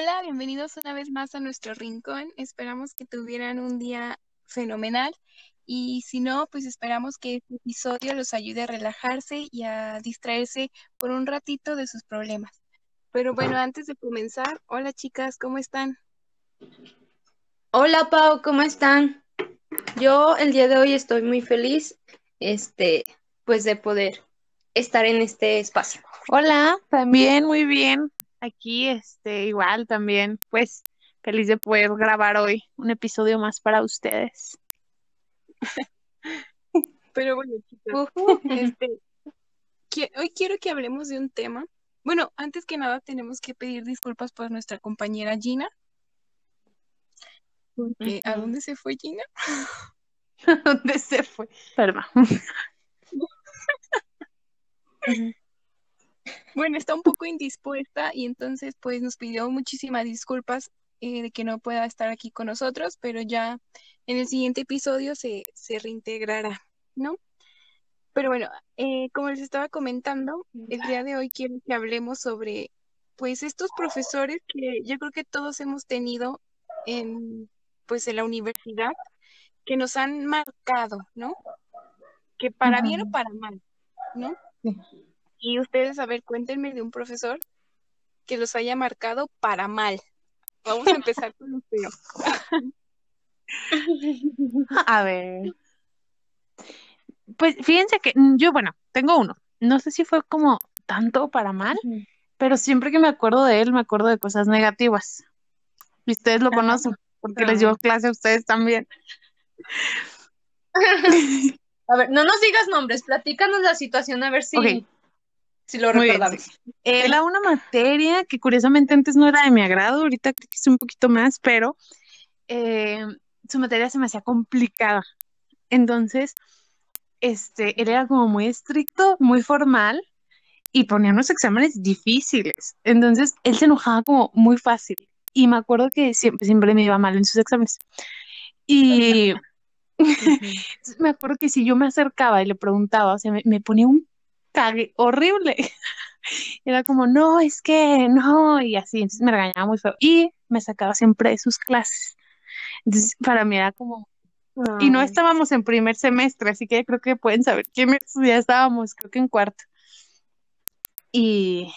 Hola, bienvenidos una vez más a nuestro rincón. Esperamos que tuvieran un día fenomenal y si no, pues esperamos que este episodio los ayude a relajarse y a distraerse por un ratito de sus problemas. Pero bueno, antes de comenzar, hola chicas, ¿cómo están? Hola Pau, ¿cómo están? Yo el día de hoy estoy muy feliz, este, pues de poder estar en este espacio. Hola, también muy bien aquí, este, igual también, pues feliz de poder grabar hoy un episodio más para ustedes. Pero bueno, chicos, este, hoy quiero que hablemos de un tema. Bueno, antes que nada tenemos que pedir disculpas por nuestra compañera Gina. Porque, ¿a dónde se fue Gina? ¿A dónde se fue? Perdón. Bueno, está un poco indispuesta y entonces pues nos pidió muchísimas disculpas eh, de que no pueda estar aquí con nosotros, pero ya en el siguiente episodio se, se reintegrará, ¿no? Pero bueno, eh, como les estaba comentando, el día de hoy quiero que hablemos sobre pues estos profesores que yo creo que todos hemos tenido en pues en la universidad que nos han marcado, ¿no? Que para bien o para mal, ¿no? Sí. Y ustedes, a ver, cuéntenme de un profesor que los haya marcado para mal. Vamos a empezar con feo. a ver. Pues fíjense que mm, yo, bueno, tengo uno. No sé si fue como tanto para mal, pero siempre que me acuerdo de él, me acuerdo de cosas negativas. Y ustedes lo conocen, porque les llevo clase a ustedes también. a ver, no nos digas nombres, platícanos la situación a ver si si lo recordamos. Era una materia que curiosamente antes no era de mi agrado, ahorita creo que es un poquito más, pero eh, su materia se me hacía complicada. Entonces, este, él era como muy estricto, muy formal y ponía unos exámenes difíciles. Entonces, él se enojaba como muy fácil. Y me acuerdo que siempre, siempre me iba mal en sus exámenes. Y me acuerdo que si yo me acercaba y le preguntaba, o sea, me, me ponía un cague horrible. Era como, no, es que no, y así, entonces me regañaba muy feo. Y me sacaba siempre de sus clases. Entonces, para mí era como, y no estábamos en primer semestre, así que creo que pueden saber quién ya estábamos, creo que en cuarto. Y,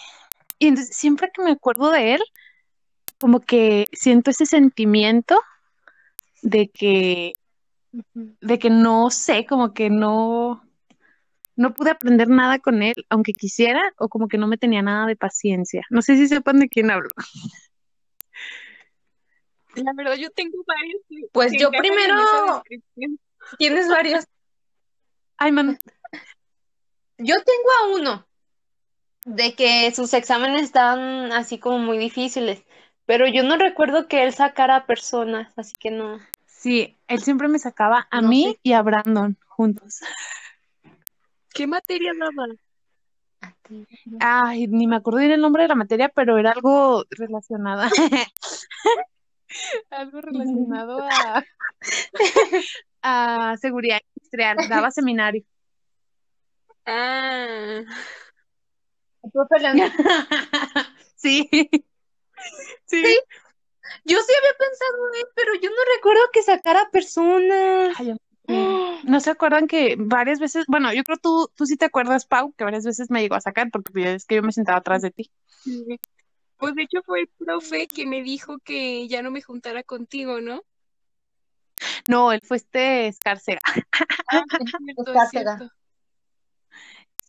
y entonces, siempre que me acuerdo de él, como que siento ese sentimiento de que, de que no sé, como que no, no pude aprender nada con él, aunque quisiera, o como que no me tenía nada de paciencia. No sé si sepan de quién hablo. La verdad, yo tengo varios. Pues yo primero. Tienes varios. Ay, man. Yo tengo a uno de que sus exámenes estaban así como muy difíciles, pero yo no recuerdo que él sacara personas, así que no. Sí, él siempre me sacaba a mí y a Brandon juntos. ¿Qué materia daba? Ay, ni me acuerdo bien el nombre de la materia, pero era algo relacionado. algo relacionado a, a seguridad industrial. Daba seminario. Ah. sí. sí. Yo sí había pensado en él, pero yo no recuerdo que sacara personas. Ay, ¿No se acuerdan que varias veces, bueno, yo creo tú, tú sí te acuerdas, Pau, que varias veces me llegó a sacar porque pues, es que yo me sentaba atrás de ti. Pues de hecho fue el profe que me dijo que ya no me juntara contigo, ¿no? No, él fue este Escárcega. Ah.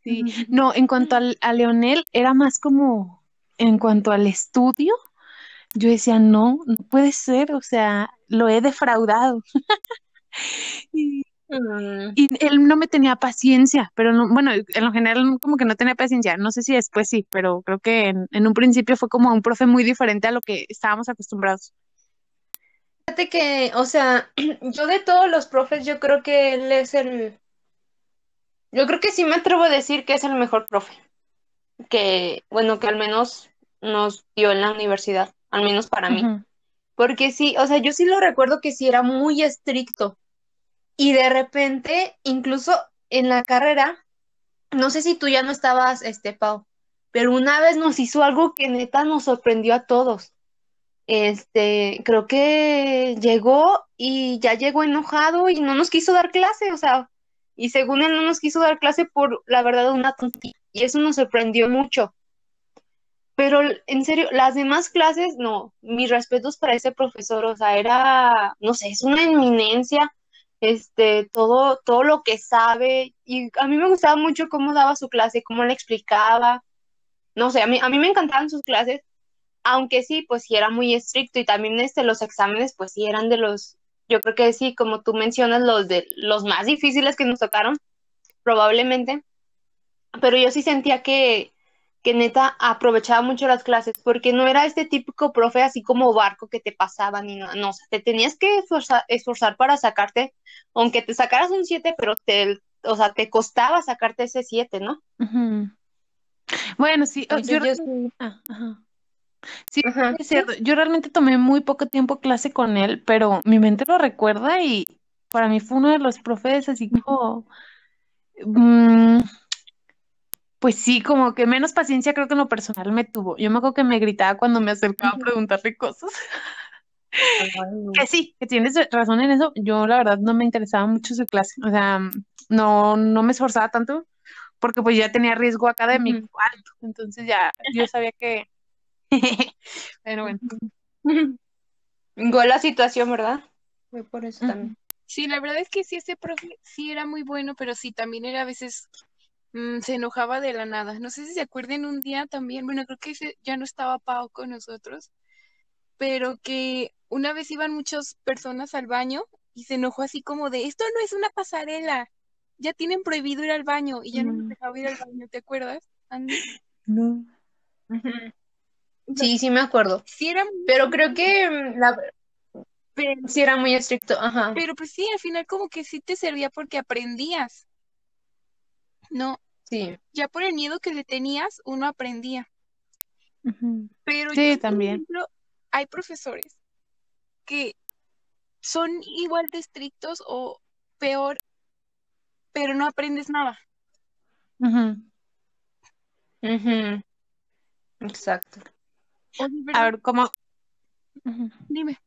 Sí, no, en cuanto a Leonel, era más como, en cuanto al estudio, yo decía, no, no puede ser, o sea, lo he defraudado. Mm. y, él no me tenía paciencia, pero no, bueno, en lo general como que no tenía paciencia, no sé si después sí, pero creo que en, un principio fue como un profe muy diferente a lo que estábamos acostumbrados. Fíjate que, o sea, yo de todos los profes, yo creo que él es el, yo creo que sí me atrevo a decir que es el mejor profe, que, bueno, que al menos nos dio en la universidad, al menos para mí. Porque sí, o sea, yo sí lo recuerdo que sí era muy estricto. Y de repente, incluso en la carrera, no sé si tú ya no estabas, este, Pau, pero una vez nos hizo algo que neta nos sorprendió a todos. este, creo que llegó y ya llegó enojado y no nos quiso dar clase, o sea, y según él no nos quiso dar clase por, la verdad, una tontilla, y eso nos sorprendió mucho. Pero en serio, las demás clases, no, mis respetos para ese profesor, o sea, era, no sé, es una eminencia, este, todo, todo lo que sabe, y a mí me gustaba mucho cómo daba su clase, cómo le explicaba, no sé, a mí, a mí me encantaban sus clases, aunque sí, pues sí era muy estricto, y también este, los exámenes, pues sí eran de los, yo creo que sí, como tú mencionas, los de los más difíciles que nos tocaron, probablemente, pero yo sí sentía que, que neta aprovechaba mucho las clases, porque no era este típico profe así como barco que te pasaba ni nada, no, o sea, te tenías que esforzar, esforzar para sacarte, aunque te sacaras un 7, pero te, o sea, te costaba sacarte ese 7, ¿no? Bueno, sí, oh, yo, sí- ah, ajá. Sí, Ajá, es cierto. Yo realmente tomé muy poco tiempo clase con él, pero mi mente lo recuerda y para mí fue uno de los profes así como, mm, pues sí, como que menos paciencia creo que en lo personal me tuvo. Yo me acuerdo que me gritaba cuando me acercaba a preguntarle cosas. Ay, no. Que sí, que tienes razón en eso. Yo la verdad no me interesaba mucho su clase. O sea, no, no me esforzaba tanto porque pues ya tenía riesgo académico Ujú. alto. Entonces ya yo sabía que... Pero bueno. Igual la situación, ¿verdad? Fue por eso también. Sí, la verdad es que sí, ese profe sí era muy bueno, pero sí, también era a veces mm, se enojaba de la nada. No sé si se acuerdan un día también, bueno, creo que ya no estaba Pau con nosotros, pero que una vez iban muchas personas al baño y se enojó así como de, esto no es una pasarela, ya tienen prohibido ir al baño y ya no nos Mm, dejaba ir al baño, ¿te acuerdas, Andy? No. Sí, sí me acuerdo. sí era muy Pero creo que mm, la, pero, sí era muy estricto. Ajá. pero pues sí, al final como que sí te servía porque aprendías, ¿no? Sí. Ya por el miedo que le tenías, uno aprendía. Pero yo, Sí, por también. ejemplo, hay profesores que son igual de estrictos o peor, pero no aprendes nada. Ujú. Ujú. Exacto. A ver, ¿cómo? Dime.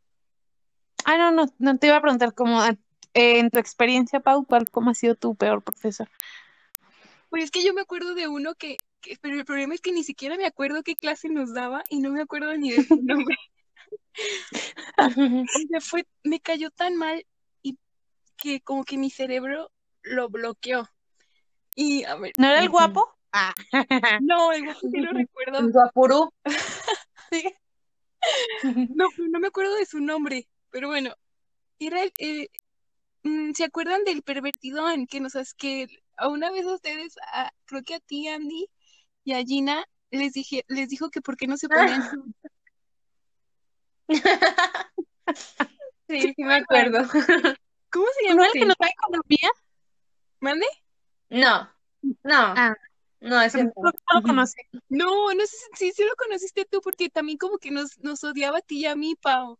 Ah, no, no, no te iba a preguntar cómo, eh, en tu experiencia, Pau, ¿cuál, cómo ha sido tu peor profesor? Pues es que yo me acuerdo de uno que, que- pero el problema es que ni siquiera me acuerdo qué clase nos daba y no me acuerdo ni de su nombre. O sea, fue, me cayó tan mal y que como que mi cerebro lo bloqueó. Y a ver, ¿No era el guapo? Ah. no, el guapo sí lo recuerdo. El guapurú. Sí. No, no me acuerdo de su nombre, pero bueno, era el, eh, mm, ¿se acuerdan del pervertidón que nos que una vez a ustedes, a- creo que a ti, Andy, y a Gina, les dije, les dijo que por qué no se ponían? Sí, sí me acuerdo. ¿Cómo se ¿No llama? era el que nos da economía? ¿Mande? No, no, Ah, no, ese no. no lo conocí. No, no sé si, si lo conociste tú, porque también como que nos, nos odiaba a ti y a mí, Pau.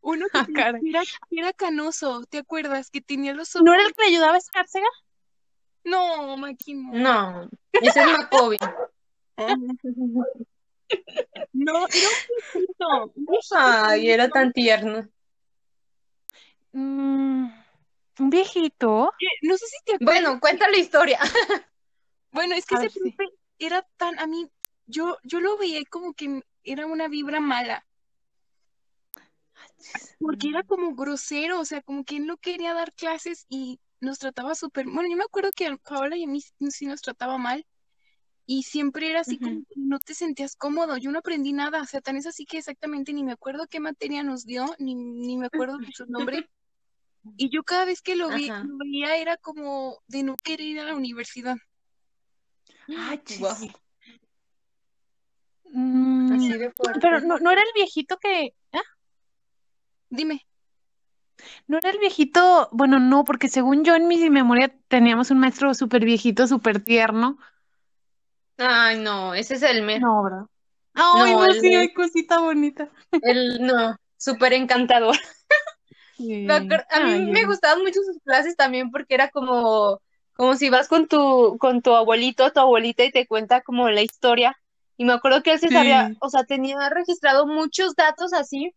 Uno que Ah, que era, que era canoso, ¿te acuerdas? Que tenía los ojos. ¿No era el que le ayudaba a Escárcega? No, Maki, no. No, ese es Macobi. No, era un viejito, Ay, era tan tierno. Mm, un viejito. no sé si te acuerdas. Bueno, cuenta la historia. Bueno, es que ese sí. era tan, a mí, yo, yo lo veía como que era una vibra mala, porque era como grosero, o sea, como que él no quería dar clases y nos trataba súper, bueno, yo me acuerdo que a Paola y a mí sí nos trataba mal, y siempre era así como que no te sentías cómodo, yo no aprendí nada, o sea, tan es así que exactamente ni me acuerdo qué materia nos dio, ni, ni me acuerdo su nombre, y yo cada vez que lo vi, lo veía era como de no querer ir a la universidad. Ah, Guau, chis. Mm, así de fuerte. pero no, no era el viejito que. ¿ah? Dime. No era el viejito. Bueno, no, porque según yo en mi memoria teníamos un maestro súper viejito, súper tierno. Ay, no, ese es el mero. No, ¿verdad? Ay, No, no, el sí, de- ay, cosita bonita. El, no, súper encantador. Sí. A mí Ay, me gustaban mucho sus clases también porque era como, como si vas con tu, con tu abuelito tu abuelita y te cuenta como la historia Y me acuerdo que él se sabía, Sí. o sea, tenía registrado muchos datos así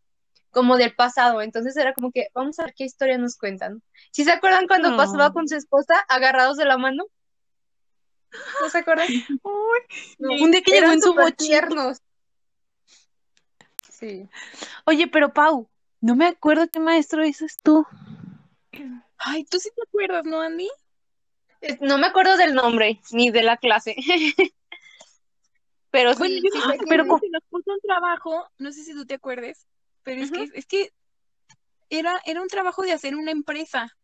como del pasado. Entonces era como que, vamos a ver qué historia nos cuentan. ¿Sí se acuerdan cuando No. pasaba con su esposa agarrados de la mano? ¿No se acuerdan? Uy, un día que llegó en su tiernos. Sí. Oye, pero Pau, no me acuerdo qué maestro dices tú. Ay, tú sí te acuerdas, ¿no, Andy? No me acuerdo del nombre ni de la clase. Pero Bueno, sí, yo sí pero que nos puso un trabajo, no sé si tú te acuerdes, pero es que es que era, era un trabajo de hacer una empresa.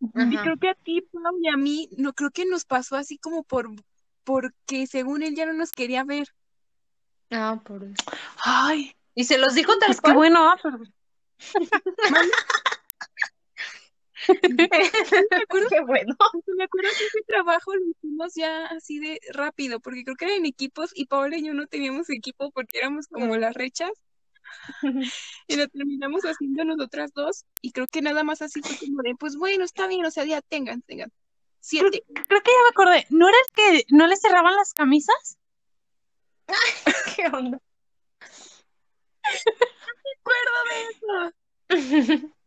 Y creo que a ti, Pau, y a mí, no creo que nos pasó así como por porque según él ya no nos quería ver. Ah, por eso. Ay, Y se los dijo tal pues qué cual. bueno, ah, pero- Me acuerdo, Qué bueno. me acuerdo que ese trabajo lo hicimos ya así de rápido, porque creo que eran equipos y Paola y yo no teníamos equipo porque éramos como las rechas y lo terminamos haciendo nosotras dos y creo que nada más así fue como de, pues bueno, está bien, o sea, ya tengan, tengan. Siete. creo que ya me acordé. ¿No era el que no le cerraban las camisas? ¿Qué onda? acuerdo de eso.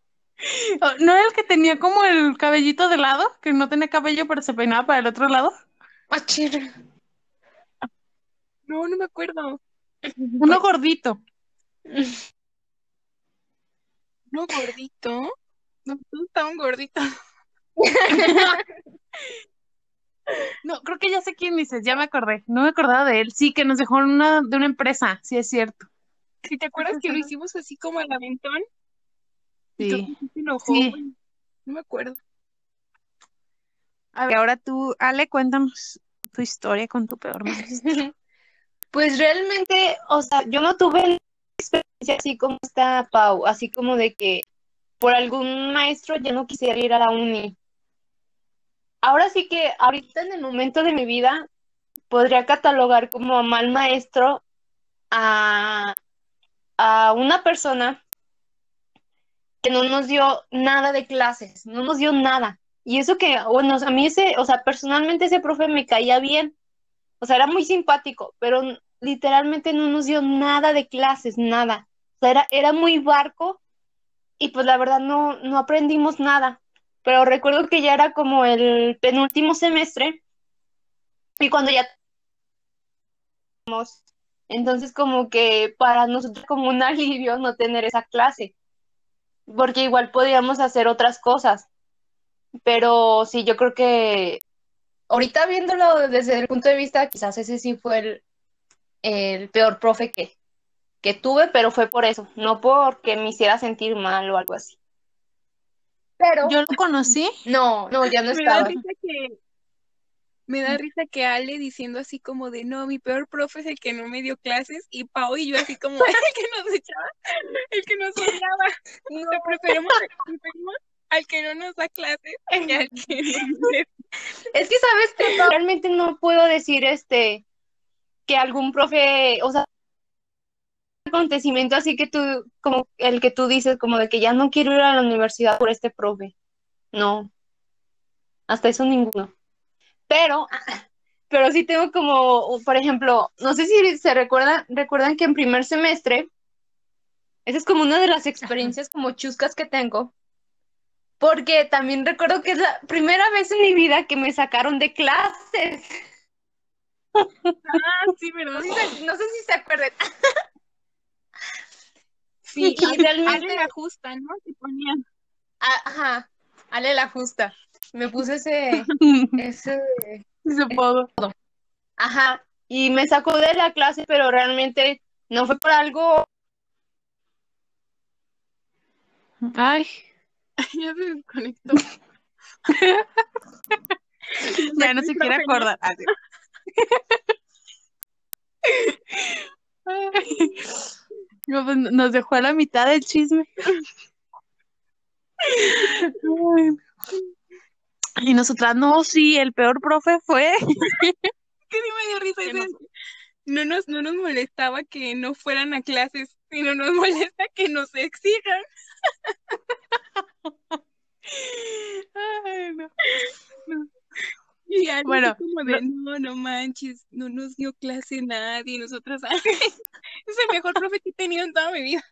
¿O ¿No era el que tenía como el cabellito de lado? Que no tenía cabello, pero se peinaba para el otro lado. Ah. No, no me acuerdo. Uno gordito. No gordito. No, todos estaban gorditos. No, creo que ya sé quién dices, ya me acordé. No me acordaba de él. Sí, que nos dejó una, de una empresa, sí es cierto. ¿Sí te acuerdas que lo hicimos así como al aventón? Sí. sí se enojó, Sí. güey. No me acuerdo. A ver, ahora tú, Ale, cuéntanos tu historia con tu peor maestro. Pues realmente, o sea, yo no tuve experiencia así como está Pau, así como de que por algún maestro ya no quisiera ir a la uni. Ahora sí que ahorita en el momento de mi vida podría catalogar como mal maestro a, a una persona que no nos dio nada de clases, no nos dio nada. Y eso que, bueno, a mí ese, o sea, personalmente ese profe me caía bien. O sea, era muy simpático, pero literalmente no nos dio nada de clases, nada. O sea, era, era muy barco y pues la verdad no, no aprendimos nada. Pero recuerdo que ya era como el penúltimo semestre y cuando ya entonces como que para nosotros como un alivio no tener esa clase, porque igual podíamos hacer otras cosas. Pero sí, yo creo que ahorita viéndolo desde el punto de vista, quizás ese sí fue el, el peor profe que, que tuve, pero fue por eso, no porque me hiciera sentir mal o algo así. Pero Yo lo conocí. no, no, ya no Me da estaba. risa que me da risa que Ale diciendo así como de no, mi peor profe es el que no me dio clases y Pau y yo así como el que nos echaba, el que nos odiaba. No, preferimos, preferimos al que no nos da clases que al que nos Es que sabes que realmente no puedo decir este que algún profe, o sea, acontecimiento así que tú, como el que tú dices, como de que ya no quiero ir a la universidad por este profe. No, hasta eso ninguno. Pero, pero sí tengo como, por ejemplo, no sé si se recuerdan, recuerdan que en primer semestre, esa es como una de las experiencias como chuscas que tengo. Porque también recuerdo que es la primera vez en mi vida que me sacaron de clases. Ah, sí, ¿verdad? No sé, si- no sé si se acuerdan. Sí, Y realmente- Ale la justa, ¿no? Te ponían. Ajá, Ale la justa. Me puse ese, ese, Supongo. ajá, y me sacó de la clase, pero realmente no fue por algo, Ay, Ya se desconectó. ya no se quiere acordar. Pues, Nos dejó a la mitad del chisme. Y nosotras, no, sí, el peor profe fue. Que sí me dio risa ¿Qué ese- más? No nos, no nos molestaba que no fueran a clases, sino nos molesta que nos exijan. Ay, no. Y algo Bueno, como de, no, no manches, no nos dio clase nadie, nosotras, es el mejor profe que he tenido en toda mi vida.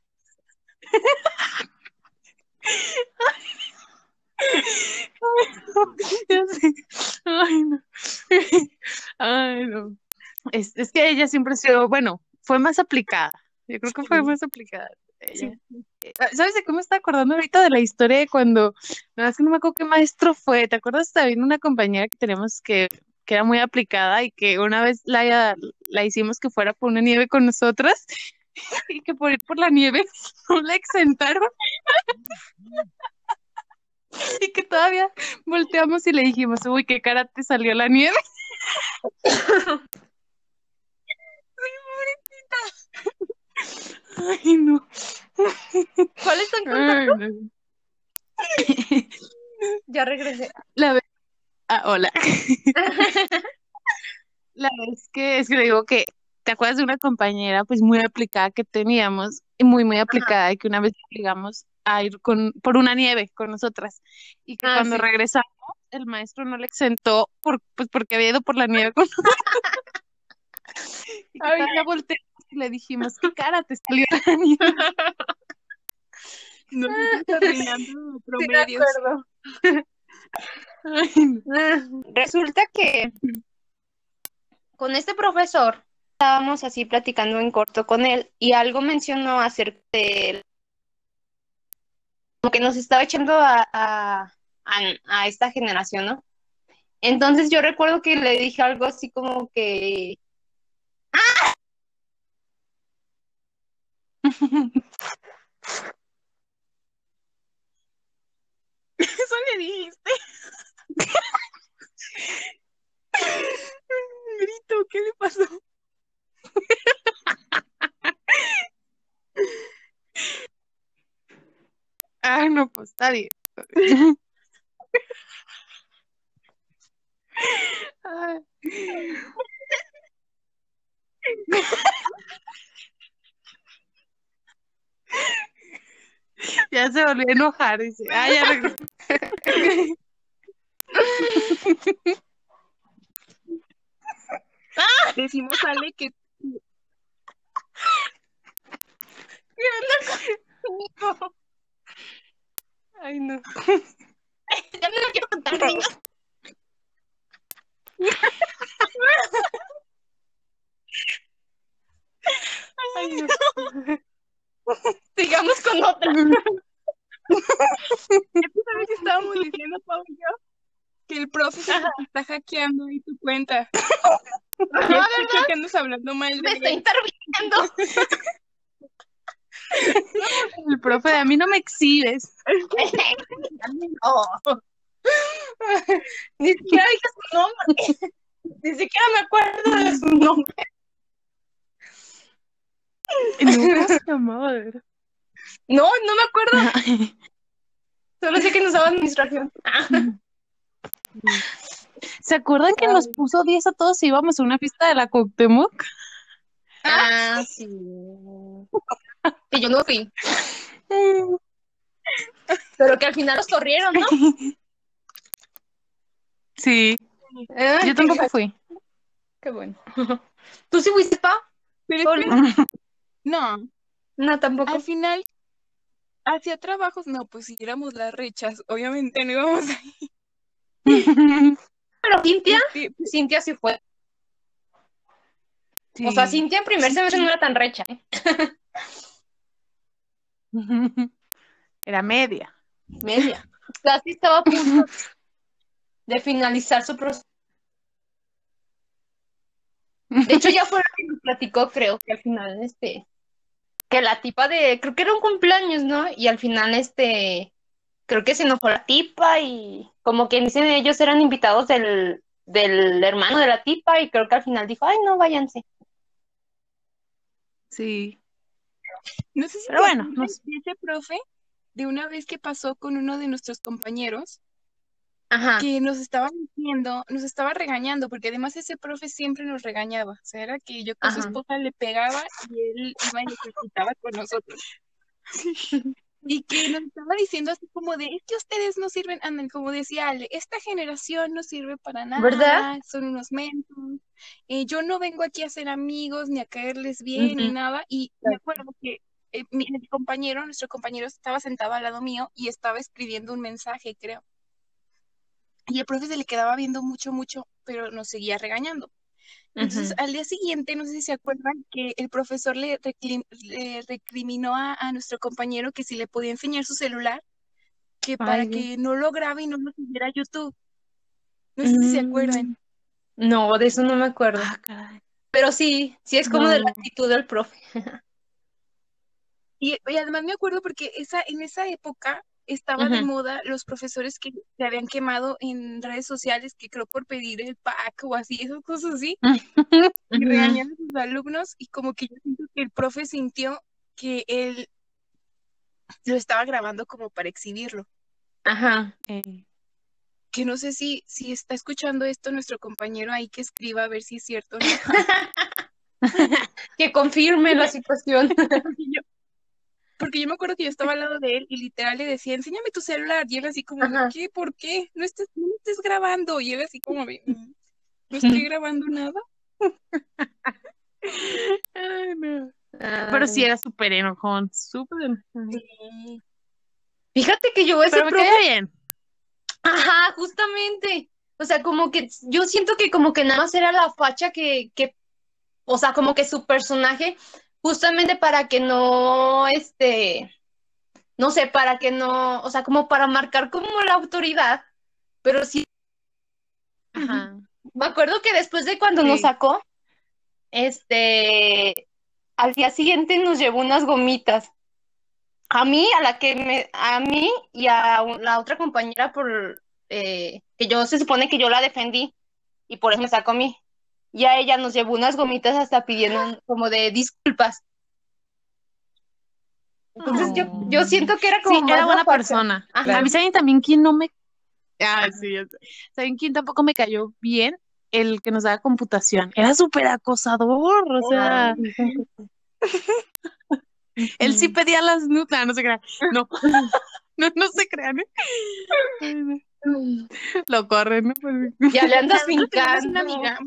Ay, no. Ay, no. Es, es que ella siempre ha sido, bueno, fue más aplicada. Yo creo que fue más aplicada. ella. Sí. Eh, ¿Sabes de qué me está acordando ahorita de la historia de cuando, no, es que no me acuerdo qué maestro fue, ¿te acuerdas también una compañera que tenemos que, que era muy aplicada y que una vez la, la hicimos que fuera por una nieve con nosotras y que por ir por la nieve no la exentaron? Y que todavía volteamos y le dijimos, uy, qué cara te salió la nieve. Ay, no. ¿Cuál es tu no. Ya regresé. La vez... Ah, hola. La vez que es que le digo que te acuerdas de una compañera pues muy aplicada que teníamos y muy muy aplicada y que una vez le obligamos a ir con por una nieve con nosotras y que Ah, cuando sí. regresamos el maestro no le exentó por pues porque había ido por la nieve con nosotros. Y que Ay, todavía volteamos y le dijimos, ¿qué cara te salió Sí, me promedios. Ay, no. Ah, Resulta que con este profesor estábamos así platicando en corto con él y algo mencionó acerca de él, como que nos estaba echando a, a, a- a esta generación, ¿no? Entonces yo recuerdo que le dije algo así como que, Eso le dijiste. Grito, ¿qué le pasó? Ay, no, pues está bien. Ya se volvió a enojar, dice. Ah, ya regresó. Decimos Ale que Ay, no. ya no lo quiero contar, niña. Ay, no. Sigamos con otra. ¿sabes qué estábamos diciendo, Pau y yo? Que el profe se está hackeando ahí tu cuenta. Ya escucho que andas hablando mal Me está interviniendo. El profe a mí no me exhibes. Oh. Ni siquiera dije su nombre. Ni siquiera me acuerdo de su nombre. Nunca se llamaba, de verdad. No, no me acuerdo. Solo sé que nos daba administración. ¿Se acuerdan que nos puso 10 a todos si íbamos a una fiesta de la Cuauhtémoc? Ah, sí. Que yo no fui. Pero que al final los corrieron, ¿no? Sí, Ah, yo tampoco fui. Qué bueno. ¿Tú sí fuiste, pa? No, No, tampoco. al final hacía trabajos, no, pues si éramos las rechas, obviamente no íbamos a Pero Cintia, ir. Cintia sí fue. Sí. O sea, Cintia en primer semestre no era tan recha. ¿eh? Era media. Media. Casi estaba a punto de finalizar su proceso. De hecho, ya fue lo que nos platicó, creo que al final, este, que la tipa de, creo que era un cumpleaños, ¿no? Y al final, este, creo que se enojó la tipa y como que dicen ellos eran invitados del, del hermano de la tipa y creo que al final dijo, ay, no, váyanse. Sí. No sé si Pero bueno, nos- de ese profe de una vez que pasó con uno de nuestros compañeros Ajá. que nos estaba diciendo, nos estaba regañando, porque además ese profe siempre nos regañaba. O sea, era que yo con su esposa le pegaba y él iba y le ejercitaba con nosotros. y que nos estaba diciendo así como de, es que ustedes no sirven, andan, como decía Ale, esta generación no sirve para nada, ¿Verdad? son unos mentos, eh, yo no vengo aquí a ser amigos, ni a caerles bien, ni nada, y me acuerdo que eh, mi, mi compañero, nuestro compañero estaba sentado al lado mío y estaba escribiendo un mensaje, creo, y el profe se le quedaba viendo mucho, mucho, pero nos seguía regañando. Entonces, al día siguiente, no sé si se acuerdan, que el profesor le, le recriminó a, a nuestro compañero que si le podía enseñar su celular, que para que no lo grabe y no lo subiera a YouTube. No sé si se acuerdan. Mm, No, de eso no me acuerdo. Ah, caray. Pero sí, sí es como de la actitud del profe. Y, y además me acuerdo porque esa, en esa época estaba de moda los profesores que se habían quemado en redes sociales, que creo por pedir el pack o así, esas cosas así, y Ujú. regañar a sus alumnos, y como que yo siento que el profe sintió que él lo estaba grabando como para exhibirlo. Ajá. Eh, Que no sé si, si está escuchando esto nuestro compañero ahí que escriba a ver si es cierto o no. Que confirme la situación. Porque yo, me acuerdo que yo estaba al lado de él y literal le decía, enséñame tu celular. Y él así como, Ajá. ¿qué? ¿Por qué? No estés, no estés grabando. Y él así como, "Mm, no estoy grabando nada. ay, no. Pero sí era súper enojón, súper enojón. Sí. Fíjate que yo ese Pero me profe, bien. ajá, justamente. O sea, como que yo siento que como que nada más era la facha que, que, o sea, como que su personaje, justamente para que no, este, no sé, para que no, o sea, como para marcar como la autoridad. Pero sí, Ajá. me acuerdo que después de cuando nos sacó, este, al día siguiente nos llevó unas gomitas. A mí, a la que me, a mí y a la otra compañera por eh, que yo se supone que yo la defendí y por eso me sacó a mí. Y a ella nos llevó unas gomitas hasta pidiendo como de disculpas. Entonces yo, yo Oh. siento que era como Sí, más era buena persona. Ajá. A mí, ¿saben también quién no me... Ah, sí, ya sé. ¿Saben quién tampoco me cayó bien? El que nos daba computación. Era súper acosador, o sea, él sí pedía las nutas, no se crean. No, no, no se crean, ¿eh? Lo corren, ¿no? Pues- Ya le andas una amiga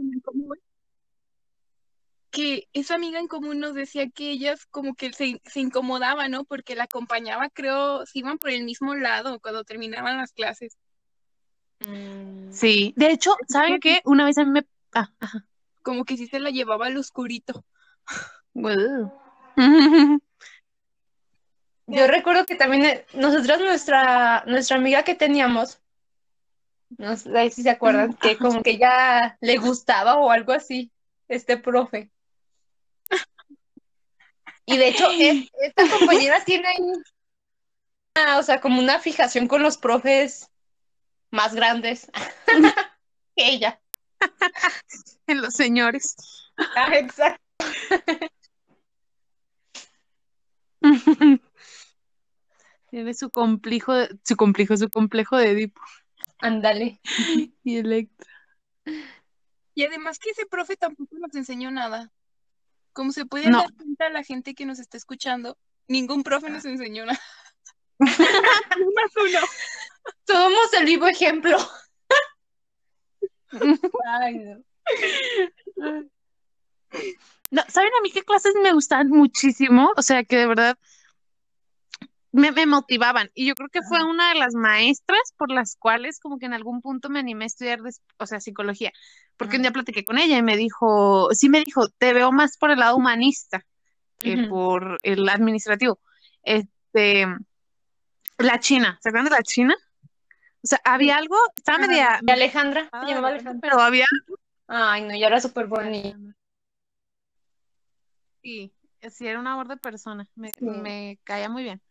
que esa amiga en común nos decía que ellas como que se, se incomodaba, ¿no? Porque la acompañaba, creo, se iban por el mismo lado cuando terminaban las clases. Sí, de hecho, ¿saben qué? Una vez a mí me... Ah, ajá. Como que sí se la llevaba al oscurito. Yo recuerdo que también eh, nosotros, nuestra, nuestra amiga que teníamos, no sé si se acuerdan, que como que ya le gustaba o algo así, este profe. Y de hecho, es- esta compañera tiene una, o sea, como una fijación con los profes más grandes que ella. En los señores. Ah, exacto. Tiene su complejo, su complejo, su complejo de Edipo Ándale. y Electra. Y además que ese profe tampoco nos enseñó nada. Como se puede No. dar cuenta la gente que nos está escuchando, ningún profe nos enseñó nada. Más uno. Somos el vivo ejemplo. Ay, no. No, ¿saben a mí qué clases me gustaban muchísimo? O sea, que de verdad me, me motivaban. Y yo creo que fue una de las maestras por las cuales como que en algún punto me animé a estudiar, o sea, psicología. Porque un día platiqué con ella y me dijo, sí me dijo, te veo más por el lado humanista que por el administrativo. Este, la China, ¿se acuerdan de la China? O sea, había algo, estaba media... Y Alejandra, se Ah, llamaba Alejandra. pero había Ay, no, ya era súper bonita. Sí, sí, era una de persona, me, Sí. me caía muy bien.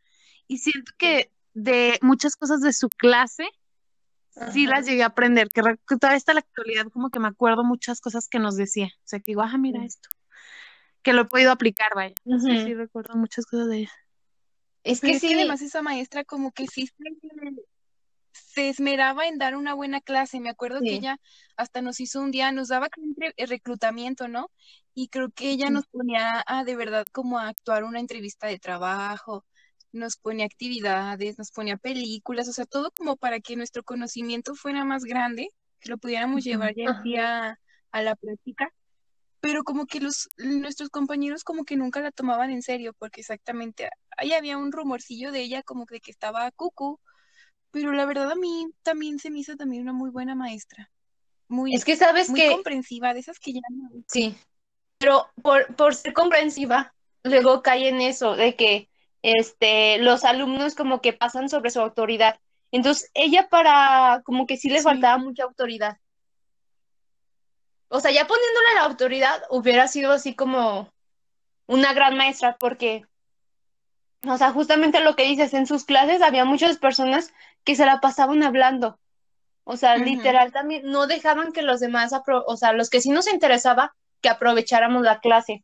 Y siento que de muchas cosas de su clase, sí Ajá. las llegué a aprender, que, que todavía hasta la actualidad como que me acuerdo muchas cosas que nos decía. O sea, que digo, ah, mira esto, que lo he podido aplicar, vaya. Sí, sí, recuerdo muchas cosas de ella. Es Pero que es que sí, además esa maestra como que sí se, esmeraba en dar una buena clase. Me acuerdo que ella hasta nos hizo un día, nos daba siempre el reclutamiento, ¿no? Y creo que ella nos ponía a de verdad como a actuar una entrevista de trabajo. Nos ponía actividades, nos ponía películas, o sea, todo como para que nuestro conocimiento fuera más grande, que lo pudiéramos llevar ya el día a la práctica, pero como que los nuestros compañeros como que nunca la tomaban en serio, porque exactamente ahí había un rumorcillo de ella como de que estaba cucu, pero la verdad a mí también se me hizo también una muy buena maestra. Muy, es que sabes muy que comprensiva, de esas que ya no. Sí, pero por, por ser comprensiva, luego cae en eso de que este, los alumnos como que pasan sobre su autoridad. Entonces, ella para, como que sí le Sí. faltaba mucha autoridad. O sea, ya poniéndole la autoridad, hubiera sido así como una gran maestra, porque, o sea, justamente lo que dices, en sus clases había muchas personas que se la pasaban hablando. O sea, literal también no dejaban que los demás, o sea, los que sí nos interesaba, que aprovecháramos la clase.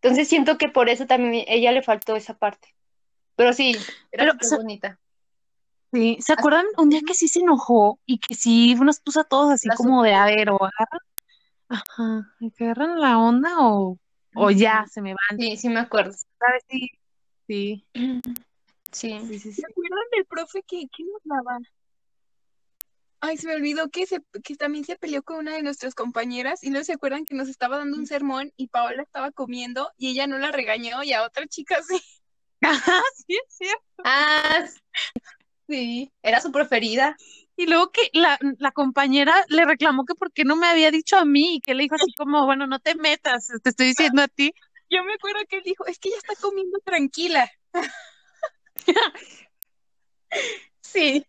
Entonces siento que por eso también ella le faltó esa parte. Pero sí, era Pero, sa- bonita. Sí, ¿se acuerdan un día que sí se enojó y que sí nos puso a todos así La como de, a ver, o agarran, ajá, que agarran la onda o, o ya se me van, Sí, sí me acuerdo. ¿sabes? Sí, sí, Sí. sí, sí, ¿Se acuerdan del profe que, que nos daba? Ay, se me olvidó que, se, que también se peleó con una de nuestras compañeras y luego se acuerdan que nos estaba dando un sermón y Paola estaba comiendo y ella no la regañó y a otra chica sí. Sí, es cierto. Ah, sí, era su preferida. Y luego que la, la compañera le reclamó que por qué no me había dicho a mí y que le dijo así como, bueno, no te metas, te estoy diciendo a ti. Yo me acuerdo que él dijo, es que ella está comiendo tranquila. Sí.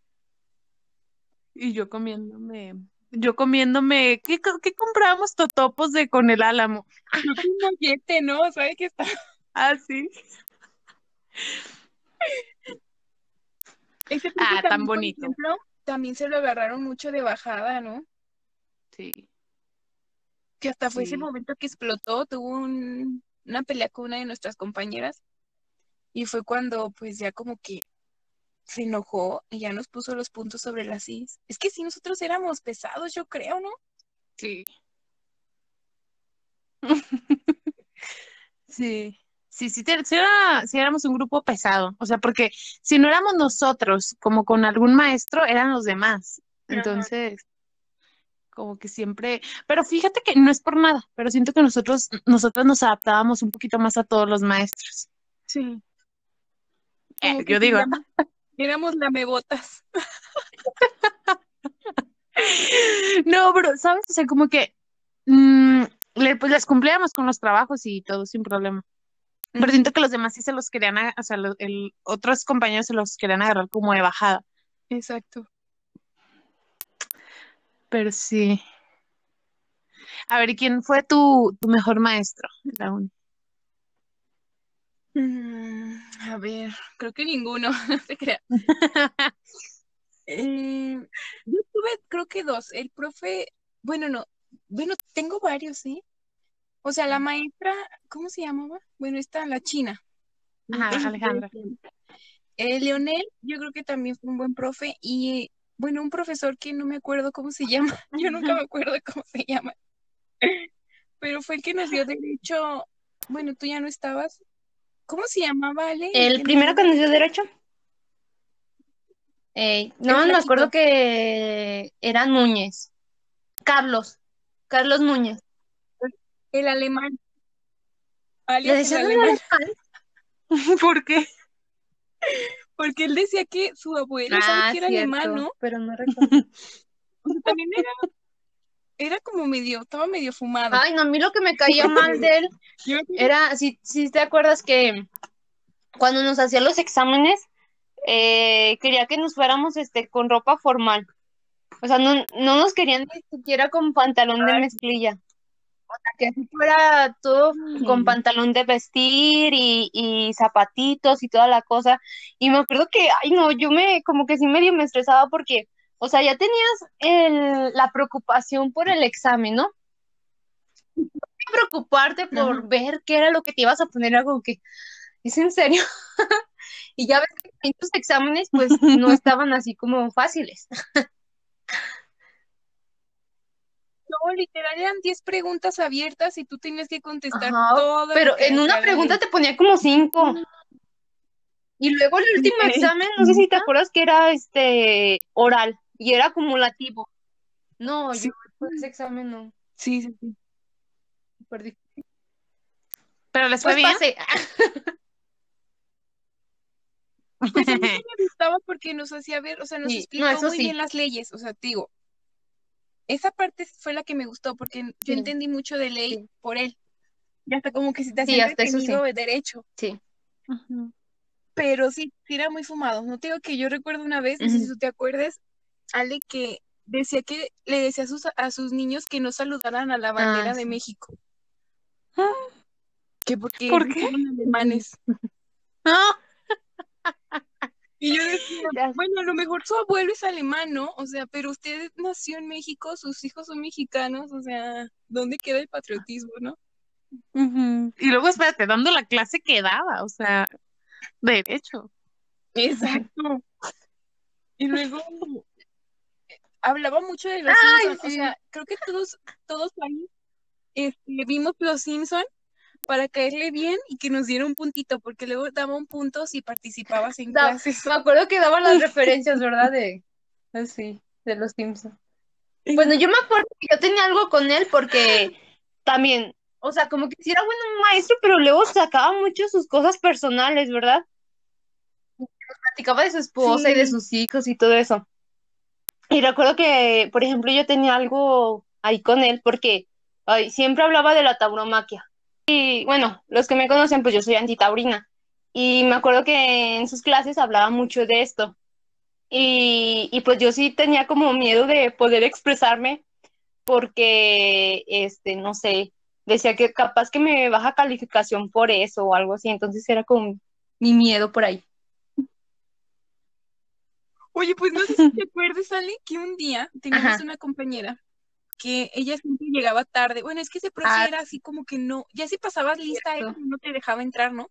Y yo comiéndome, yo comiéndome, ¿qué, qué compramos totopos de con el álamo? Creo que un mollete, ¿no? ¿Sabe que está? Ah, sí. Ese profe Ah, tan también, por bonito. ejemplo, también se lo agarraron mucho de bajada, ¿no? Sí. Que hasta fue ese momento que explotó, tuvo un- una pelea con una de nuestras compañeras y fue cuando pues ya como que se enojó y ya nos puso los puntos sobre las is. Es que sí, nosotros éramos pesados, yo creo, ¿no? Sí. Sí, sí, sí, te- sí era- sí éramos un grupo pesado, o sea, porque si no éramos nosotros, como con algún maestro, eran los demás. Ajá. Entonces, como que siempre, pero fíjate que no es por nada, pero siento que nosotros, nosotros nos adaptábamos un poquito más a todos los maestros. Sí. Eh, yo digo, éramos, éramos lamebotas. no, pero, ¿sabes? O sea, como que mm, le- pues les cumplíamos con los trabajos y todo sin problema. Pero siento que los demás sí se los querían, o sea, lo- el, otros compañeros se los querían agarrar como de bajada. Exacto. Pero sí. A ver, ¿y quién fue tu, tu mejor maestro la uni? Mm, a ver, creo que ninguno, no se crea. Eh, yo tuve, creo que dos. El profe, bueno, no, bueno, tengo varios, ¿sí? O sea, la maestra, ¿cómo se llamaba? Bueno, está la china. Ajá, Alejandra. eh, Leonel, yo creo que también fue un buen profe. Y bueno, un profesor que no me acuerdo cómo se llama. Yo nunca me acuerdo cómo se llama. Pero fue el que nos dio derecho. Bueno, tú ya no estabas. ¿Cómo se llamaba, Ale? El primero que nos dio derecho. Eh, no, me acuerdo que era Núñez. Carlos. Carlos Núñez. El alemán. ¿Le Alias el decían el alemán. alemán? ¿Por qué? Porque él decía que su abuelo, ¿sabe Ah, que era alemán, no? pero no recuerdo. También era, era como medio, estaba medio fumado. Ay, no, a mí lo que me caía mal de él era, si, si te acuerdas que cuando nos hacía los exámenes, eh, quería que nos fuéramos este, con ropa formal. O sea, no, no nos querían ni siquiera con pantalón de mezclilla. O sea, que así fuera todo con pantalón de vestir y, y zapatitos y toda la cosa. Y me acuerdo que, ay, no, yo me, como que sí medio me estresaba porque, o sea, ya tenías el, la preocupación por el examen, ¿no? Preocuparte por Ajá. ver qué era lo que te ibas a poner, algo que, ¿es en serio? Y ya ves que en tus exámenes, pues, no estaban así como fáciles. No, literal eran 10 preguntas abiertas y tú tenías que contestar Ajá, todo pero en una pregunta te ponía como cinco. Y luego el último examen, no sé si te acuerdas que era este oral y era acumulativo. No, Sí. yo ese examen no. Sí, sí, sí. Difícil. Pero les fue Pues bien. pasé. Pues a mí me gustaba porque nos hacía ver, o sea, nos Sí, no, explicó eso muy sí. bien las leyes, o sea, te digo, esa parte fue la que me gustó porque yo entendí mucho de ley Sí. por él. Y hasta como que se te hacía sí. derecho, Sí. Pero sí, sí era muy fumado. No te digo que yo recuerdo una vez, no sé si tú te acuerdes, Ale, que decía que le decía a sus, a sus niños que no saludaran a la bandera de Ah. México, Ah, que porque ¿Por qué? alemanes. No. Y yo decía, bueno, a lo mejor su abuelo es alemán, ¿no? O sea, pero usted nació en México, sus hijos son mexicanos, o sea, ¿dónde queda el patriotismo, no? Y luego, espérate, dando la clase que daba, o sea, derecho. Exacto. Y luego hablaba mucho de los Ay, Simpson, o sí. sea, creo que todos, todos ahí este, vimos los Simpson para caerle bien y que nos diera un puntito, porque luego daba un punto si participabas en Da- clases. me acuerdo que daban las referencias, ¿verdad? De, sí, de los Simpsons. Bueno, yo me acuerdo que yo tenía algo con él porque también, o sea, como que sí era bueno un maestro, pero luego sacaba mucho sus cosas personales, ¿verdad? Nos platicaba de su esposa y de sus hijos y todo eso. Y recuerdo que, por ejemplo, yo tenía algo ahí con él porque ay, siempre hablaba de la tauromaquia. Y bueno, los que me conocen, pues yo soy antitaurina. Y me acuerdo que en sus clases hablaba mucho de esto. Y, y pues yo sí tenía como miedo de poder expresarme porque, este, no sé, decía que capaz que me baja calificación por eso o algo así. Entonces era como mi miedo por ahí. Oye, pues no sé si te acuerdas, Ale, que un día teníamos Ajá. una compañera que ella siempre llegaba tarde. Bueno, es que ese profe Ah. era así como que no, ya si pasabas lista, él no te dejaba entrar, ¿no?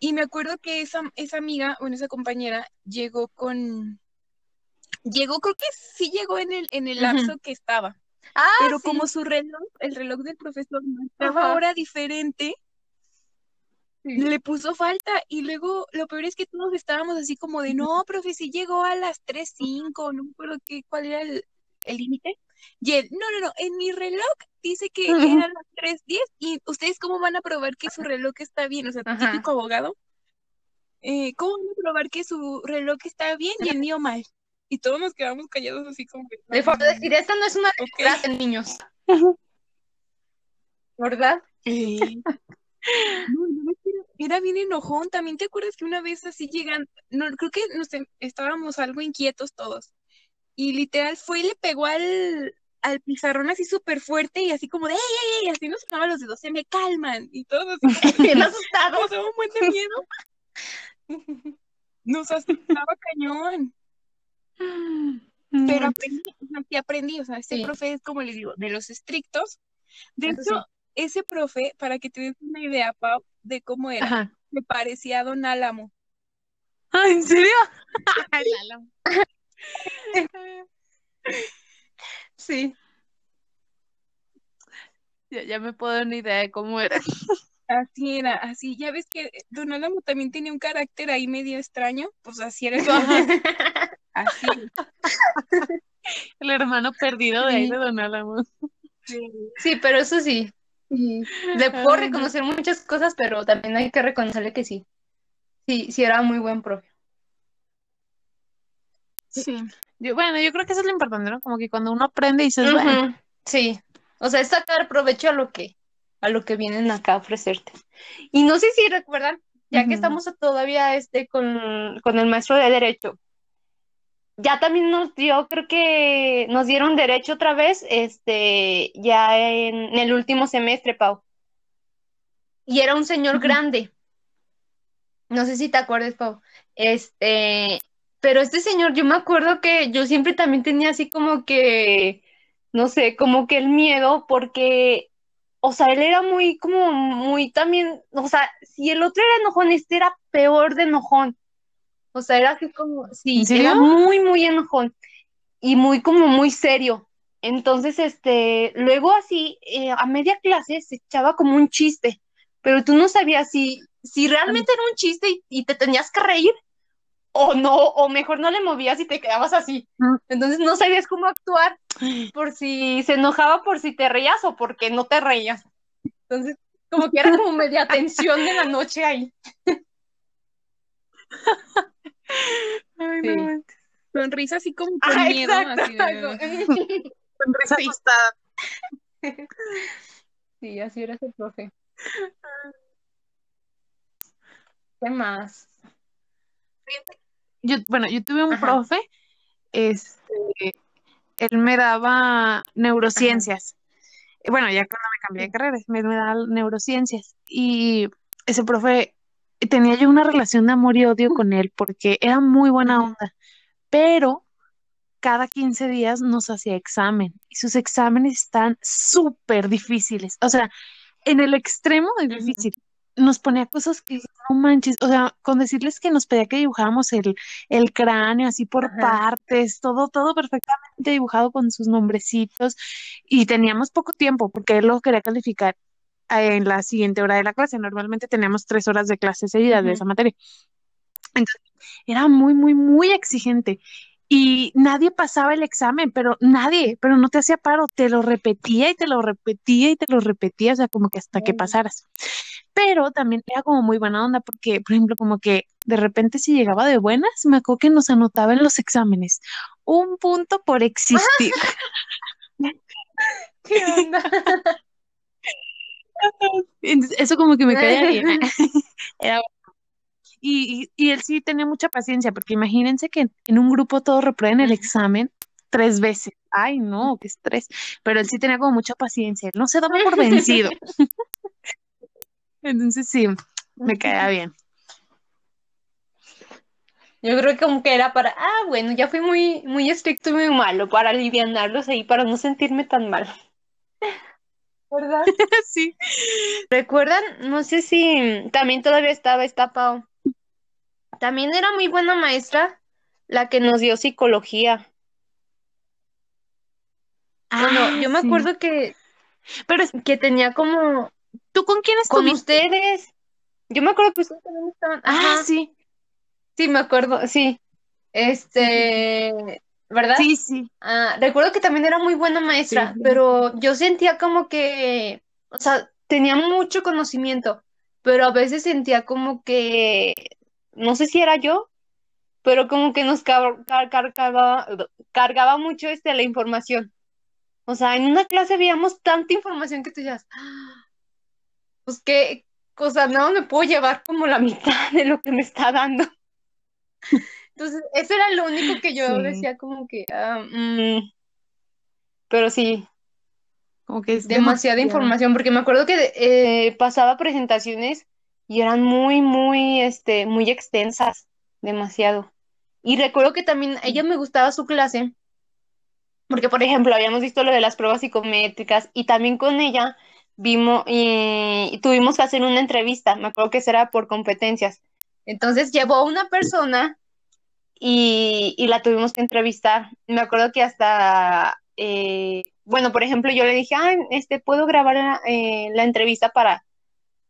Y me acuerdo que esa, esa amiga, bueno, esa compañera, llegó con, llegó, creo que sí llegó en el, en el lapso que estaba, Ah, pero sí. como su reloj, el reloj del profesor marcaba Ajá. hora diferente, Sí. le puso falta y luego lo peor es que todos estábamos así como de, no, profe, si llegó a las 3.05, no me acuerdo qué, cuál era el el límite. Y él, no, no, no, en mi reloj dice que eran las 3.10 y ustedes cómo van a probar que su reloj está bien, o sea, Ajá. típico abogado. Eh, ¿cómo van a probar que su reloj está bien y el mío mal? Y todos nos quedamos callados así como que, Le faltó decir, esta no es una ok. clase, niños. ¿Verdad? Eh, No, era bien enojón. También te acuerdas que una vez así llegan, no, creo que no sé, estábamos algo inquietos todos. Y literal fue y le pegó al, al pizarrón así súper fuerte y así como de ¡ey, ey, ey! Así nos sonaban los dedos, se me calman. Y todos así Bien asustados. nos daba un buen de miedo. Nos asustaba cañón. Pero Mm, aprendí, sí aprendí, o sea, este Sí. profe es como les digo, de los estrictos. De Eso hecho, ese profe, para que te des una idea, Pau, de cómo era, Ajá. me parecía a Don Álamo. Ah, ¿en serio? Ay, Lalo. Sí. Ya, ya me puedo dar una idea de cómo era. Así era, así. Ya ves que Don Álamo también tenía un carácter ahí medio extraño, pues así era así. El hermano perdido de ahí Sí. de Don Álamo. Sí, pero eso sí. Sí. Le puedo reconocer muchas cosas, pero también hay que reconocerle que sí. Sí, sí era muy buen profe. Sí. Yo, bueno, yo creo que eso es lo importante, ¿no? Como que cuando uno aprende y dices, bueno, Ujú, Sí. O sea, es sacar provecho a lo que, a lo que vienen acá a ofrecerte. Y no sé si recuerdan, ya que estamos todavía este con, con el maestro de Derecho, ya también nos dio, creo que nos dieron Derecho otra vez, este, ya en, el último semestre, Pau. Y era un señor grande. No sé si te acuerdas, Pau. Este, pero este señor, yo me acuerdo que yo siempre también tenía así como que, no sé, como que el miedo, porque, o sea, él era muy, como muy también, o sea, si el otro era enojón, este era peor de enojón. O sea, era así como, sí, era muy, muy enojón y muy, como muy serio. Entonces, este, luego así, eh, a media clase se echaba como un chiste, pero tú no sabías si, si realmente era un chiste y, y te tenías que reír, o no, o mejor no le movías y te quedabas así. Entonces no sabías cómo actuar por si se enojaba por si te reías o porque no te reías. Entonces, como que era como media tensión de la noche ahí. Ay, Sí. no. Sonrisa así como con Ah, miedo. exacto. así de- Sonrisa Sí. asustada. Sí, así era ese profe. ¿Qué más? Yo, bueno, yo tuve un Ajá. profe, este, él me daba neurociencias. Bueno, ya cuando me cambié de carrera, me, me daba neurociencias. Y ese profe, tenía yo una relación de amor y odio con él porque era muy buena onda, pero cada 15 días nos hacía examen y sus exámenes están súper difíciles. O sea, en el extremo de difícil. Nos ponía cosas que no manches, o sea, con decirles que nos pedía que dibujáramos el, el cráneo así por Ajá. partes, todo, todo perfectamente dibujado con sus nombrecitos y teníamos poco tiempo porque él lo quería calificar en la siguiente hora de la clase. Normalmente teníamos tres horas de clase seguidas de esa materia. Entonces, era muy, muy, muy exigente. Y nadie pasaba el examen, pero nadie, pero no te hacía paro, te lo repetía y te lo repetía y te lo repetía, o sea, como que hasta que pasaras. Pero también era como muy buena onda, porque, por ejemplo, como que de repente si llegaba de buenas, me acuerdo que nos anotaba en los exámenes un punto por existir. ¿Qué onda? Entonces, eso como que me caía bien. Era Y, y, y él sí tenía mucha paciencia, porque imagínense que en un grupo todos reprueben el examen tres veces. Ay, no, qué estrés. Pero él sí tenía como mucha paciencia, él no se daba por vencido. Entonces sí, me caía bien. Yo creo que como que era para, ah, bueno, ya fui muy, muy estricto y muy malo para alivianarlos ahí, para no sentirme tan mal. ¿Verdad? Sí. ¿Recuerdan? No sé si también todavía estaba esta Pau. También era muy buena maestra la que nos dio psicología. Bueno, Ah, yo me acuerdo que, Pero que tenía como ¿tú con quién con estuviste? ustedes. Yo me acuerdo que ustedes también estaban. Ah, Ajá, sí. sí, me acuerdo, sí. Este, ¿verdad? Sí, sí. Ah, recuerdo que también era muy buena maestra, Sí. pero yo sentía como que, o sea, tenía mucho conocimiento, pero a veces sentía como que, no sé si era yo, pero como que nos car- car- cargaba, cargaba mucho este, la información. O sea, en una clase veíamos tanta información que tú decías, "Ah, pues qué, o sea, no me puedo llevar como la mitad de lo que me está dando. Entonces, eso era lo único que yo Sí. decía como que, ah, mm, pero sí, Como que es demasiada demasiado. información, porque me acuerdo que eh, pasaba presentaciones y eran muy, muy, este, muy extensas, demasiado. Y recuerdo que también a ella me gustaba su clase, porque por ejemplo habíamos visto lo de las pruebas psicométricas y también con ella vimos y tuvimos que hacer una entrevista, me acuerdo que eso era por competencias. Entonces llevó a una persona y, y la tuvimos que entrevistar. Me acuerdo que hasta, eh, bueno, por ejemplo, yo le dije, ah, este, ¿puedo grabar la, eh, la entrevista para,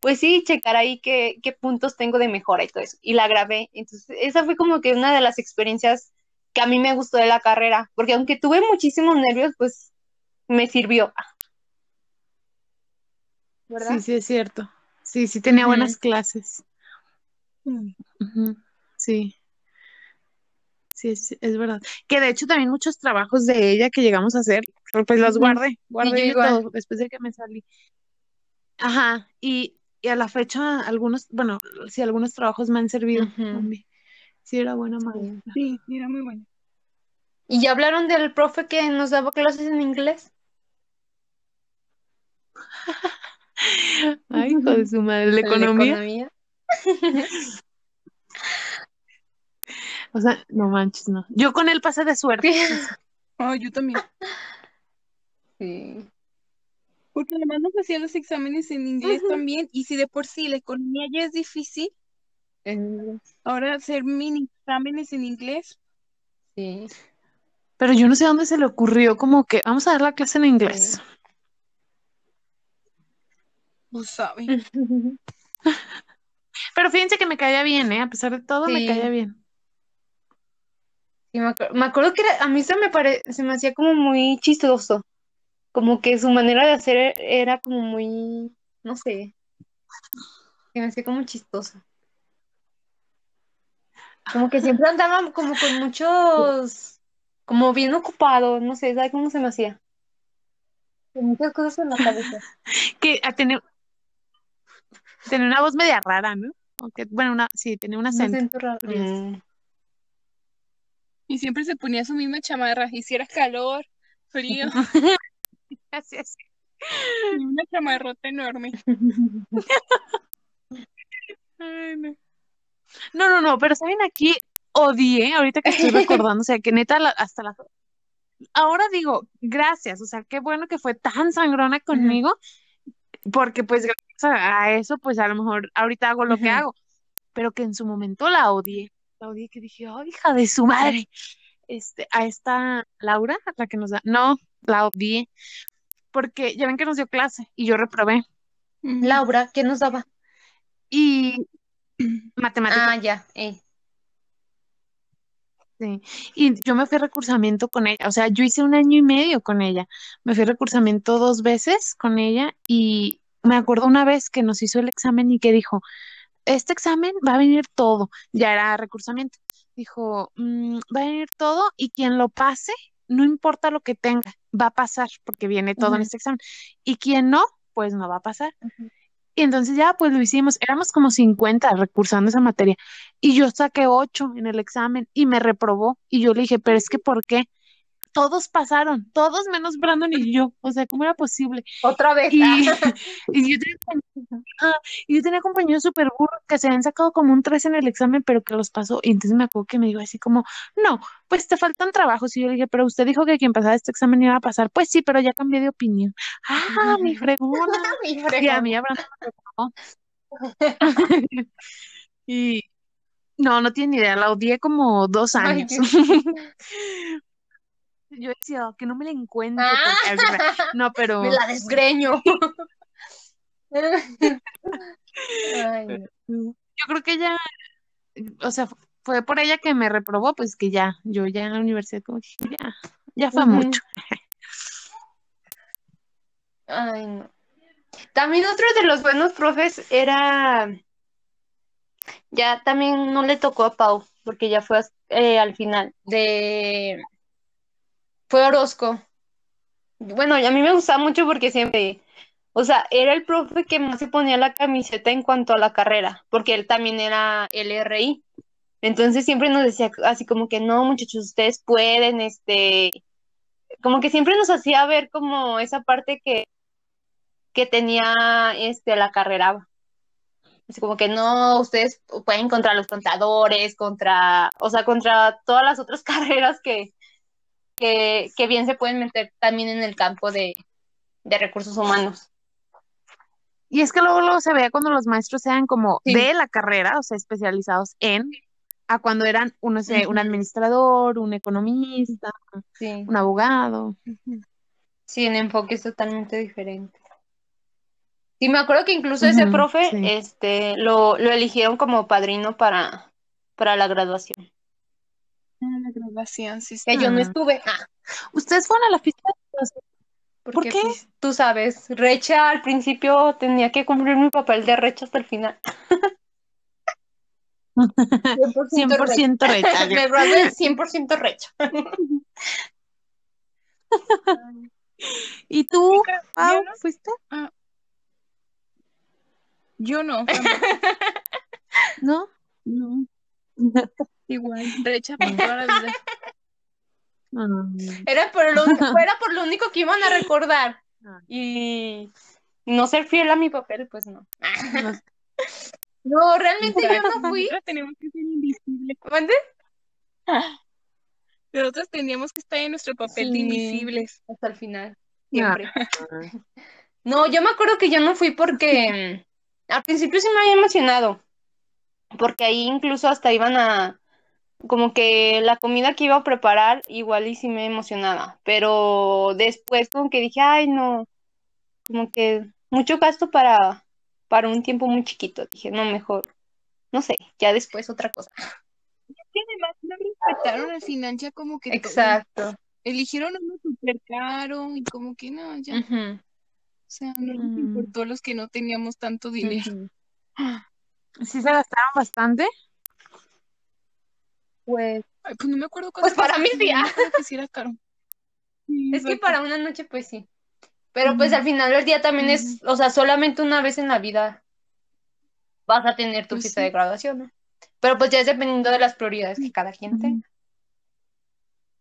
pues sí, checar ahí qué, qué puntos tengo de mejora y todo eso? Y la grabé. Entonces, esa fue como que una de las experiencias que a mí me gustó de la carrera, porque aunque tuve muchísimos nervios, pues me sirvió. ¿Verdad? Sí, sí, es cierto. Sí, sí, tenía buenas clases. Ujú, Sí. Sí, es, es verdad. Que de hecho también muchos trabajos de ella que llegamos a hacer, pues los guardé, Y guardé yo todo después de que me salí. Ajá, y, y a la fecha algunos, bueno, sí, algunos trabajos me han servido también. Sí, era buena maestra. Sí, era muy bueno. ¿Y ya hablaron del profe que nos daba clases en inglés? Ay, hijo de su madre, ¿la ¿El de economía? O sea, no manches, no. Yo con él pasé de suerte. Oh, yo también. Sí. Porque además nos hacían los exámenes en inglés también, y si de por sí la economía ya es difícil, En- ahora hacer mini exámenes en inglés, Sí. Pero yo no sé dónde se le ocurrió, como que vamos a dar la clase en inglés. Sí. Pues sabe. Pero fíjense que me caía bien, ¿eh? A pesar de todo, me caía bien. Sí, me, acuer- me acuerdo que era- a mí se me pare, se me hacía como muy chistoso. Como que su manera de hacer era como muy, no sé, se me hacía como chistoso. Como que siempre andaba como con muchos, como bien ocupado, no sé, ¿sabes cómo se me hacía? Con muchas cosas en la cabeza. Que a tener, tenía una voz media rara, ¿no? Aunque, bueno, una, sí, tenía un Un acento. acento raro. Mm. Y siempre se ponía su misma chamarra, hiciera calor, frío, Así, así. y una chamarrota enorme. Ay, no. No, no, no, pero saben aquí odié, ahorita que estoy recordando, o sea, que neta la- hasta la ahora digo, gracias, o sea, qué bueno que fue tan sangrona conmigo, porque pues gracias a, a eso, pues a lo mejor ahorita hago lo que hago, pero que en su momento la odié, la odié que dije, oh, hija de su madre, este, a esta Laura, la que nos da, no, la odié, porque ya ven que nos dio clase y yo reprobé. Laura, ¿qué nos daba? y matemáticas. Ah, ya, eh. Sí, y yo me fui a recursamiento con ella, o sea, yo hice un año y medio con ella, me fui a recursamiento dos veces con ella y me acuerdo una vez que nos hizo el examen y que dijo, este examen va a venir todo, ya era recursamiento, dijo, "Mm, va a venir todo y quien lo pase, no importa lo que tenga, va a pasar porque viene todo en este examen y quien no, pues no va a pasar. Y entonces ya pues lo hicimos, éramos como 50 recursando esa materia y yo saqué 8 en el examen y me reprobó y yo le dije, pero es que ¿por qué? Todos pasaron, todos menos Brandon y yo, o sea, ¿cómo era posible? Otra vez. Y, y yo tenía, y yo tenía compañeros súper burros que se habían sacado como un 3 en el examen, pero que los pasó. Y entonces me acuerdo que me dijo así como, no, pues te faltan trabajos. Y yo le dije, pero usted dijo que quien pasara este examen iba a pasar. Pues sí, pero ya cambié de opinión. Ah, mi fregona. Mi Y a mí me reprobó. Y no, no tiene ni idea, la odié como dos años. Yo decía, "Oh, que no me la encuentro, Ah. no, pero Me la desgreño. Ay, yo creo que ella, o sea, fue por ella que me reprobó, pues que ya, yo ya en la universidad como que ya, ya fue mucho. Ay, no. También otro de los buenos profes era, ya también no le tocó a Pau, porque ya fue eh, al final, de, fue Orozco. Bueno, a mí me gustaba mucho porque siempre, o sea, era el profe que más se ponía la camiseta en cuanto a la carrera, porque él también era LRI. Entonces siempre nos decía así como que no, muchachos, ustedes pueden, este, como que siempre nos hacía ver como esa parte que, que tenía este la carrera. Así como que no, ustedes pueden contra los contadores, contra, o sea, contra todas las otras carreras que, que, que bien se pueden meter también en el campo de, de recursos humanos. Y es que luego, luego se veía cuando los maestros eran como Sí. de la carrera, o sea, especializados en, a cuando eran, uno sé, un administrador, un economista, Sí, un abogado. sí, en enfoque es totalmente diferente. Sí, me acuerdo que incluso ese profe, sí. este, lo, lo eligieron como padrino para, para la graduación. La graduación, sí, sí. Que yo no estuve. Ah, ¿Ustedes fueron a la fiesta de graduación? porque, qué? pues, tú sabes, Recha al principio tenía que cumplir mi papel de Recha hasta el final. 100% recha. Me gradué 100% Recha. ¿Y tú, Pau, yo no- fuiste? Yo no. ¿No? No. Igual, recha por toda la vida. Era por lo, era por lo único que iban a recordar. Ah. Y no ser fiel a mi papel, pues no. no. No, realmente yo no fui. Nosotras tenemos que ser invisibles. ¿Mande? Nosotros teníamos que estar en nuestro papel de invisibles. Hasta el final, Ah. siempre. No, yo me acuerdo que yo no fui porque mm, al principio sí me había emocionado, porque ahí incluso hasta iban a, como que la comida que iba a preparar igual y sí me emocionaba, pero después como que dije, ay no, como que mucho gasto para, para un tiempo muy chiquito, dije, no, mejor, no sé, ya después otra cosa. que además no respetaron al final ya como que todo. Exacto. Eligieron uno súper caro y como que no, ya. O sea, no les Mm. importó a los que no teníamos tanto dinero. ujú. ¿Sí se gastaron bastante? Pues Ay, pues no me acuerdo Pues cuánto para mí sí, no caro. Sí, es que para una noche, pues sí. Pero pues al final del día también es, o sea, solamente una vez en la vida vas a tener tu Pues fiesta sí. de graduación, ¿no? Pero pues ya es dependiendo de las prioridades que cada quien tenga,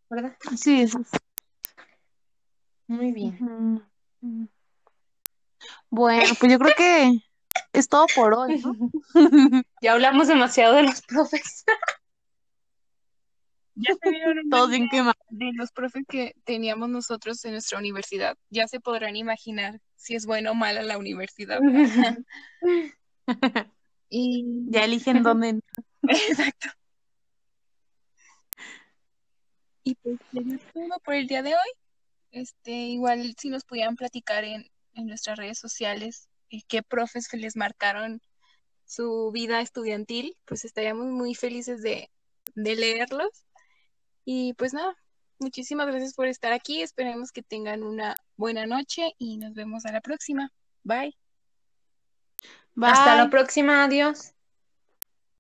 ¿verdad? Sí, eso es. Muy bien. Bueno, pues yo creo que es todo por hoy, ¿no? Ya hablamos demasiado de los profes. Ya se dieron una Todos bien quemados. de los profes que teníamos nosotros en nuestra universidad. Ya se podrán imaginar si es buena o mala la universidad. Y Ya eligen dónde. exacto. Y pues todo por el día de hoy. Este, igual si nos pudieran platicar en, en nuestras redes sociales eh, qué profes les marcaron su vida estudiantil, pues estaríamos muy felices de, de leerlos. Y pues nada, muchísimas gracias por estar aquí. Esperemos que tengan una buena noche y nos vemos a la próxima. Bye. Hasta la Bye. próxima, adiós.